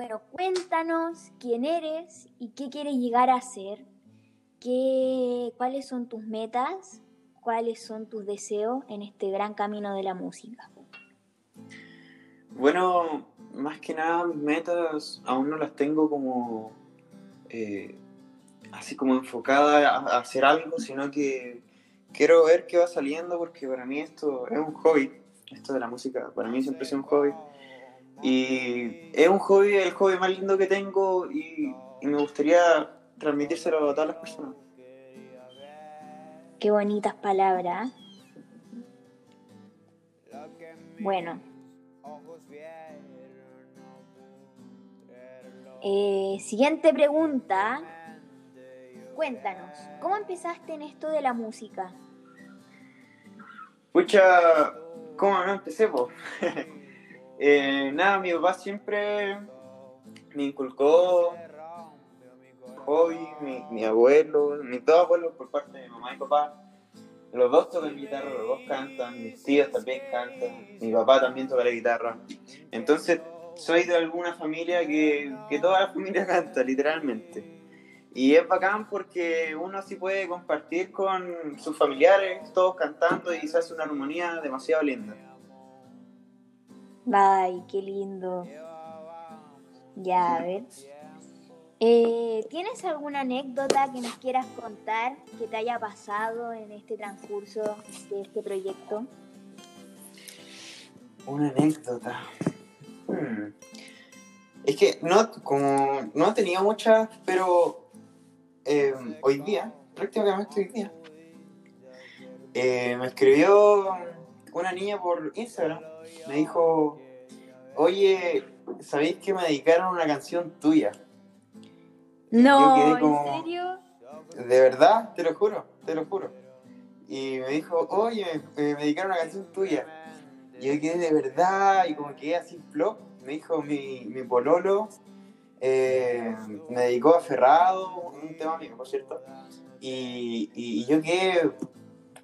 Bueno, cuéntanos quién eres y qué quieres llegar a ser. ¿Qué, ¿Cuáles son tus metas? ¿Cuáles son tus deseos en este gran camino de la música? Bueno, más que nada mis metas aún no las tengo como eh, así como enfocada a, hacer algo, sino que quiero ver qué va saliendo porque para mí esto es un hobby, esto de la música, para mí siempre sido un hobby. Y es un hobby, el hobby más lindo que tengo y, y me gustaría transmitírselo a todas las personas. Qué bonitas palabras. Bueno. Eh, siguiente pregunta. Cuéntanos, ¿cómo empezaste en esto de la música? Pucha, ¿cómo no empecé? eh, nada, mi papá siempre me inculcó hobby, mi, abuelo, mis dos abuelos por parte de mi mamá y papá. Los dos tocan guitarra, los dos cantan, mis tíos también cantan, mi papá también toca la guitarra. Entonces, soy de alguna familia que, que toda la familia canta, literalmente. Y es bacán porque uno así puede compartir con sus familiares, todos cantando y se hace una armonía demasiado linda. Ay, qué lindo. Ya, a ver. Eh, ¿Tienes alguna anécdota que nos quieras contar que te haya pasado en este transcurso de este proyecto? Una anécdota. Hmm. Es que no, como, no tenido muchas, pero eh, hoy día, prácticamente hoy día, eh, me escribió una niña por Instagram. Me dijo, oye, ¿sabéis que me dedicaron una canción tuya? No, ¿en serio? De verdad, te lo juro, te lo juro. Y me dijo, oye, me, me dedicaron una canción tuya. Y yo quedé de verdad, y como quedé así flop, me dijo mi, mi pololo, eh, me dedicó a Ferrado, un tema mío, por cierto. Y, y, y yo quedé,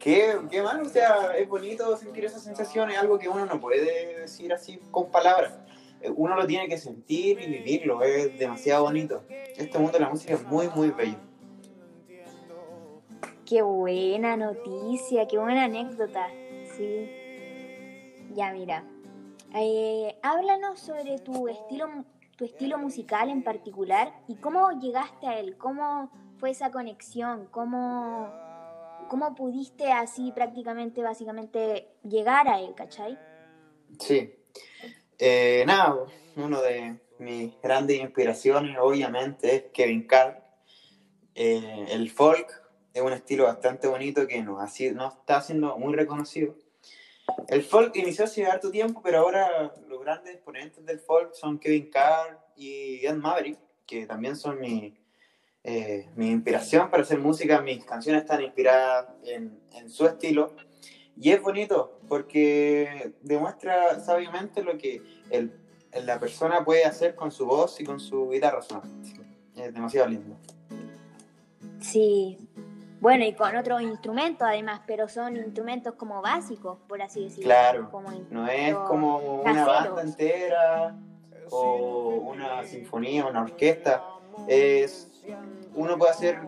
qué, qué mal, o sea, es bonito sentir esa sensación, es algo que uno no puede decir así con palabras. Eh, Uno lo tiene que sentir y vivirlo, es demasiado bonito. Este mundo de la música es muy, muy bello. Qué buena noticia, qué buena anécdota. Sí. Ya, mira. Eh, háblanos sobre tu estilo, tu estilo musical en particular y cómo llegaste a él, cómo fue esa conexión, cómo, cómo pudiste así prácticamente, básicamente, llegar a él, ¿cachai? Sí. Eh, nada, uno de mis grandes inspiraciones, obviamente, es Kevin Carr. Eh, el folk es un estilo bastante bonito que no, así, no está siendo muy reconocido. El folk inició hace harto tiempo, pero ahora los grandes exponentes del folk son Kevin Carr y Ed Maverick, que también son mi, eh, mi inspiración para hacer música. Mis canciones están inspiradas en, en su estilo. Y es bonito porque demuestra sabiamente lo que el, la persona puede hacer con su voz y con su guitarra solamente. Es demasiado lindo. Sí. Bueno, y con otros instrumentos además, pero son instrumentos como básicos, por así decirlo. Claro, como no es como una caseros. banda entera o una sinfonía, una orquesta. Es, uno puede hacer,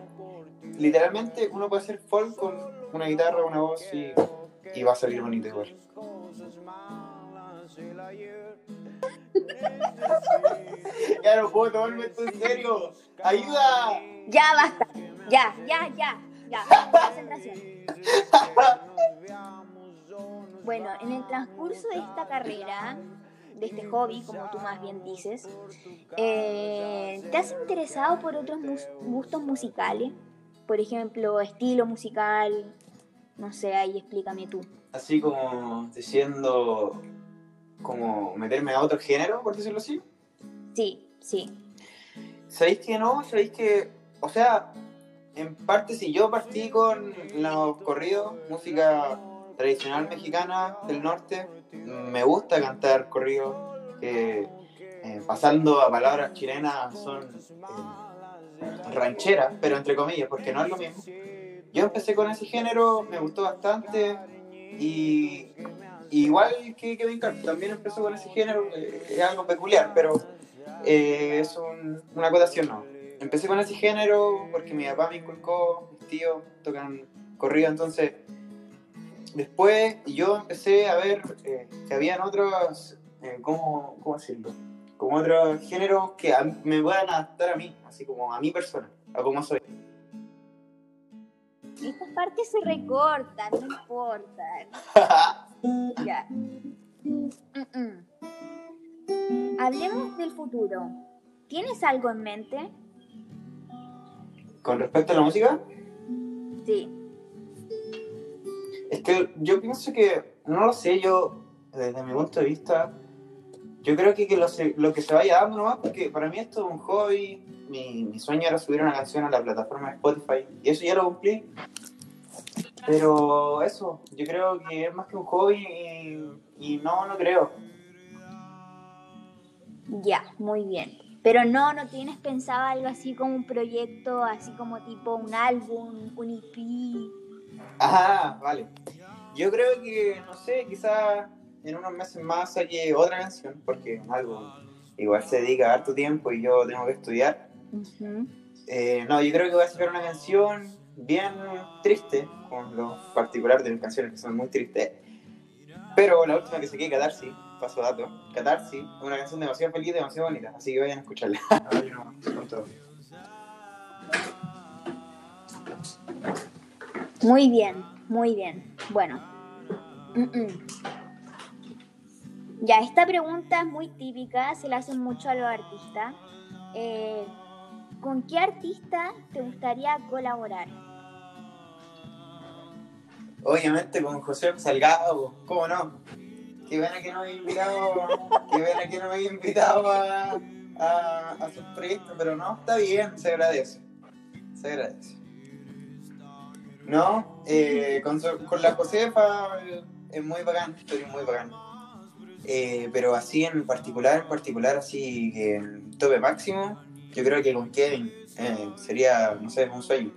literalmente, uno puede hacer folk con una guitarra, una voz y, y va a salir bonito igual. ya no puedo tomarme esto en serio. ¡Ayuda! Ya basta. Ya, ya, ya, ya. Concentración. Bueno, en el transcurso de esta carrera, de este hobby, como tú más bien dices, eh, ¿te has interesado por otros mus- gustos musicales? Por ejemplo, estilo musical, no sé, ahí explícame tú. Así como diciendo, como meterme a otro género, por decirlo así. Sí, sí. ¿Sabéis que no? ¿Sabéis que, o sea, en parte si yo partí con los corridos, música tradicional mexicana del norte, me gusta cantar corridos que eh, pasando a palabras chilenas son eh, rancheras, pero entre comillas, porque no es lo mismo. Yo empecé con ese género, me gustó bastante y, igual que Kevin Carter también empezó con ese género, eh, es algo peculiar, pero eh, es un- una acotación, no. Empecé con ese género porque mi papá me inculcó, mis tíos tocan corrido, entonces después yo empecé a ver eh, que habían otros, eh, ¿cómo, ¿cómo decirlo? Como otros géneros que a me puedan adaptar a mí, así como a mi persona, a cómo soy. Estas partes se recortan, no importa. Ya. Mm, mm. Hablemos del futuro. ¿Tienes algo en mente? con respecto a la música, Sí. Es que yo pienso que, no lo sé, yo, desde mi punto de vista, yo creo que, que lo, lo que se vaya dando nomás, porque para mí esto es un hobby, mi, mi sueño era subir una canción a la plataforma de Spotify, y eso ya lo cumplí. Pero eso, yo creo que es más que un hobby y, y no, no creo. Ya, muy bien. Pero no, no tienes pensado algo así como un proyecto, así como tipo un álbum, un EP. Ah, vale. Yo creo que, no sé, quizás en unos meses más saque otra canción, porque algo igual se dedica harto tiempo y yo tengo que estudiar. Ujú. Eh, no, yo creo que voy a sacar una canción bien triste, con lo particular de mis canciones que son muy tristes. Pero la última que saqué, Catarsis, paso dato, Catarsis, es una canción demasiado feliz, demasiado bonita, así que vayan a escucharla. Ay, no, con todo. Muy bien, muy bien. Bueno. Ya, esta pregunta es muy típica, se la hacen mucho a los artistas. Eh, ¿Con qué artista te gustaría colaborar? Obviamente con José Salgado, ¿cómo no? Qué pena que no me invitado, qué pena que no me haya invitado a, a, a sus proyectos, pero no, está bien, se agradece. Se agradece. No, eh, con, con la Josefa eh, es muy bacán, estoy muy bacán. Eh, pero así en particular, en particular, así que en tope máximo, yo creo que con Kevin eh, sería, no sé, un sueño.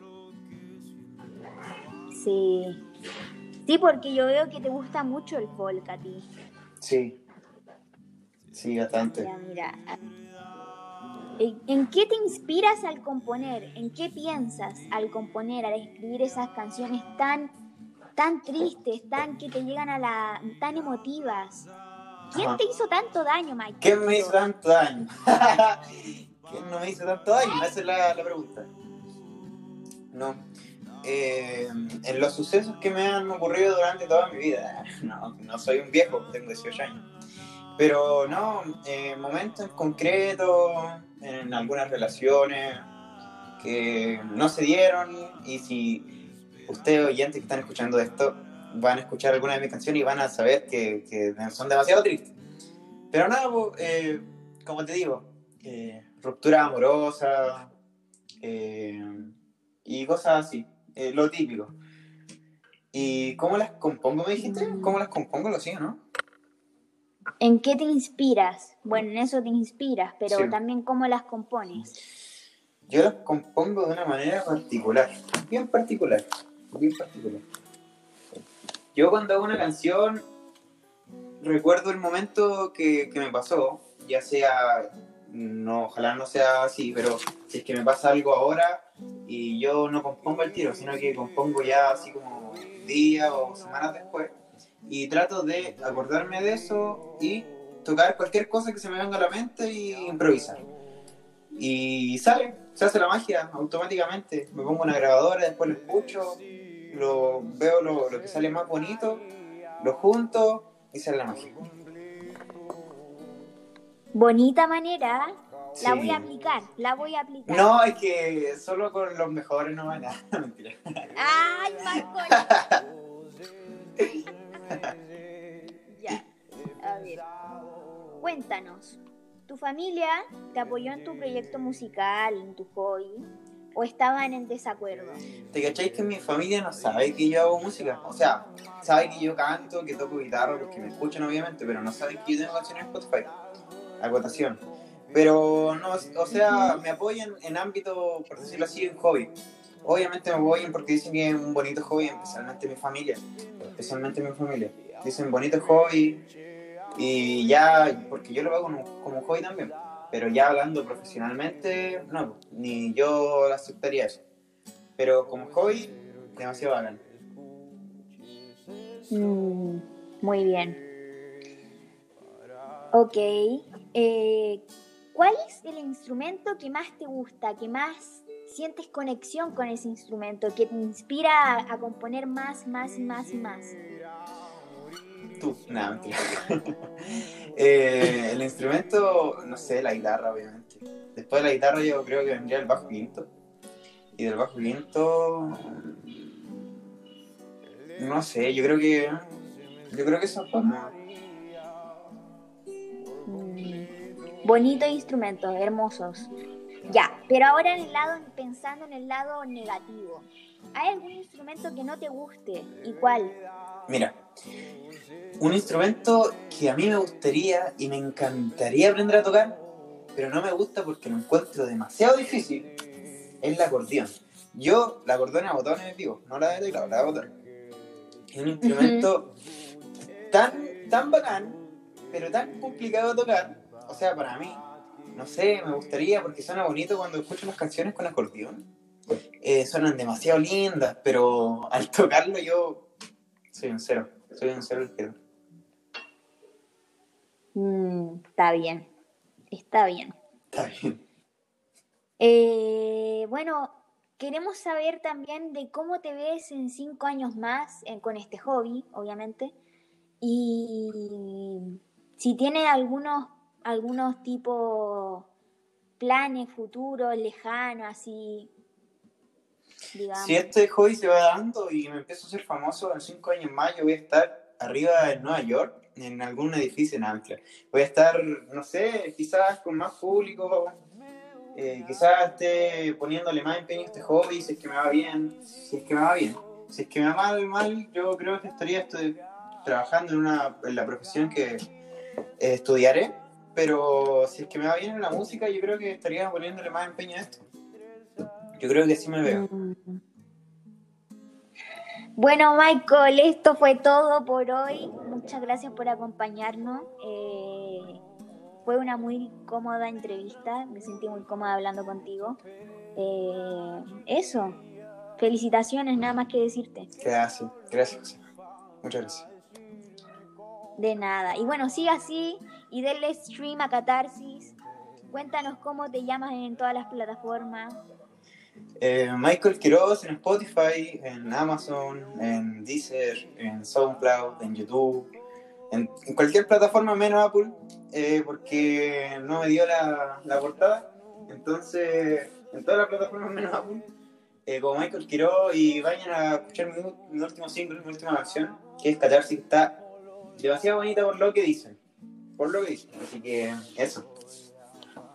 Sí. Sí, porque yo veo que te gusta mucho el folk a ti. Sí. Sí, bastante. Ya, mira. ¿En qué te inspiras al componer? ¿En qué piensas al componer, al escribir esas canciones tan, tan tristes, tan que te llegan a la, tan emotivas? ¿Quién Ajá. te hizo tanto daño, Mike? ¿Quién me hizo tanto daño? ¿Quién no me hizo tanto daño? Esa es la, la pregunta. No. Eh, en los sucesos que me han ocurrido durante toda mi vida, no, no soy un viejo, tengo 18 años. Pero no, eh, momentos en concreto, en algunas relaciones que no se dieron y si ustedes oyentes que están escuchando esto van a escuchar alguna de mis canciones y van a saber que, que son demasiado tristes. Pero nada, eh, como te digo, eh, ruptura amorosa eh, y cosas así, eh, lo típico. ¿Y cómo las compongo, me dijiste? ¿Cómo las compongo? Lo sigo, ¿no? ¿En qué te inspiras? Bueno, en eso te inspiras, pero Sí. también cómo las compones. Yo las compongo de una manera particular, bien particular, bien particular. Yo cuando hago una canción recuerdo el momento que, que me pasó, ya sea, no, ojalá no sea así, pero si es que me pasa algo ahora y yo no compongo el tiro, sino que compongo ya así como días o semanas después y trato de acordarme de eso y tocar cualquier cosa que se me venga a la mente y improvisar. Y sale, se hace la magia automáticamente. Me pongo una grabadora, después lo escucho, lo veo lo, lo que sale más bonito, lo junto y sale la magia. Bonita manera, la Sí. voy a aplicar, la voy a aplicar. No, es que solo con los mejores no van a mentira. ¡Ay, Marco! ya, a ver. Cuéntanos, ¿tu familia te apoyó en tu proyecto musical, en tu hobby? ¿O estaban en desacuerdo? ¿Te cacháis que mi familia no sabe que yo hago música? O sea, sabe que yo canto, que toco guitarra, porque me escuchan obviamente, pero no saben que yo tengo canciones en Spotify. Acotación. Pero no, o sea, me apoyan en ámbito, por decirlo así, en hobby. Obviamente me apoyan porque dicen que es un bonito hobby, especialmente mi familia. Especialmente mi familia. Dicen bonito hobby y ya, porque yo lo hago como, como hobby también. Pero ya hablando profesionalmente, no, ni yo aceptaría eso. Pero como hobby, demasiado bacán. Mm, muy bien. Ok. Eh, ¿Cuál es el instrumento que más te gusta, que más sientes conexión con ese instrumento, que te inspira a, a componer más, más, más más? Tú, nada. Eh, el instrumento, no sé, la guitarra, obviamente. Después de la guitarra, yo creo que vendría el bajo quinto. Y del bajo quinto. No sé, yo creo que. Yo creo que es Mm, Bonitos instrumentos, hermosos. Ya, pero ahora en el lado, pensando en el lado negativo. ¿Hay algún instrumento que no te guste? ¿Y cuál? Mira, un instrumento que a mí me gustaría y me encantaría aprender a tocar, pero no me gusta porque lo encuentro demasiado difícil, es el acordeón. Yo, la acordeón a botones, digo, no la de teclado, la de botones. Es un instrumento tan, tan bacán, pero tan complicado de tocar. O sea, para mí, no sé, me gustaría porque suena bonito cuando escucho las canciones con acordeón. Eh, suenan demasiado lindas, pero al tocarlo yo soy un cero. Soy un cero izquierdo. Mm, está bien, está bien. Está bien. Eh, bueno, queremos saber también de cómo te ves en cinco años más eh, con este hobby, obviamente, y si tienes algunos, algunos tipos planes futuros, lejanos, así, digamos. Si este hobby se va dando y me empiezo a ser famoso en cinco años más, yo voy a estar arriba en Nueva York, en algún edificio en Ancla. Voy a estar, no sé, quizás con más público, eh, quizás esté poniéndole más empeño a este hobby, si es que me va bien, si es que me va bien. Si es que me va mal, mal, yo creo que estaría estoy trabajando en, una, en la profesión que eh, estudiaré, pero si es que me va bien en la música, yo creo que estaría poniéndole más empeño a esto. Yo creo que así me veo. Bueno, Michael, esto fue todo por hoy. Muchas gracias por acompañarnos. Eh, fue una muy cómoda entrevista. Me sentí muy cómoda hablando contigo. Eh, eso. Felicitaciones, nada más que decirte. Gracias, gracias. Muchas gracias. De nada. Y bueno, sigue así y denle stream a Catarsis. Cuéntanos cómo te llamas en todas las plataformas. Eh, Michael Quiroz en Spotify, en Amazon, en Deezer, en SoundCloud, en YouTube, en, en cualquier plataforma menos Apple, eh, porque no me dio la, la, portada. Entonces, en todas las plataformas menos Apple, eh, como Michael Quiroz, y vayan a escuchar mi, último single, mi última canción, que es Catarsis, está demasiado bonita por lo que dicen. Por lo que dicen. Así que eso.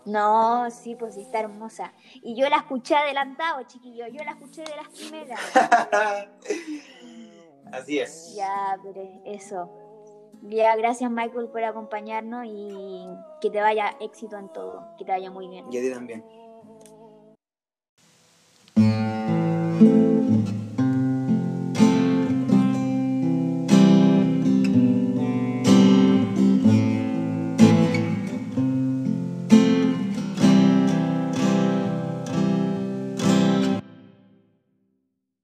No, sí, pues sí, está hermosa. Y yo la escuché adelantado, chiquillo. Yo la escuché de las primeras. Así es. Ya, pero eso. Ya, gracias Michael por acompañarnos y que te vaya éxito en todo. Que te vaya muy bien. Y a ti también.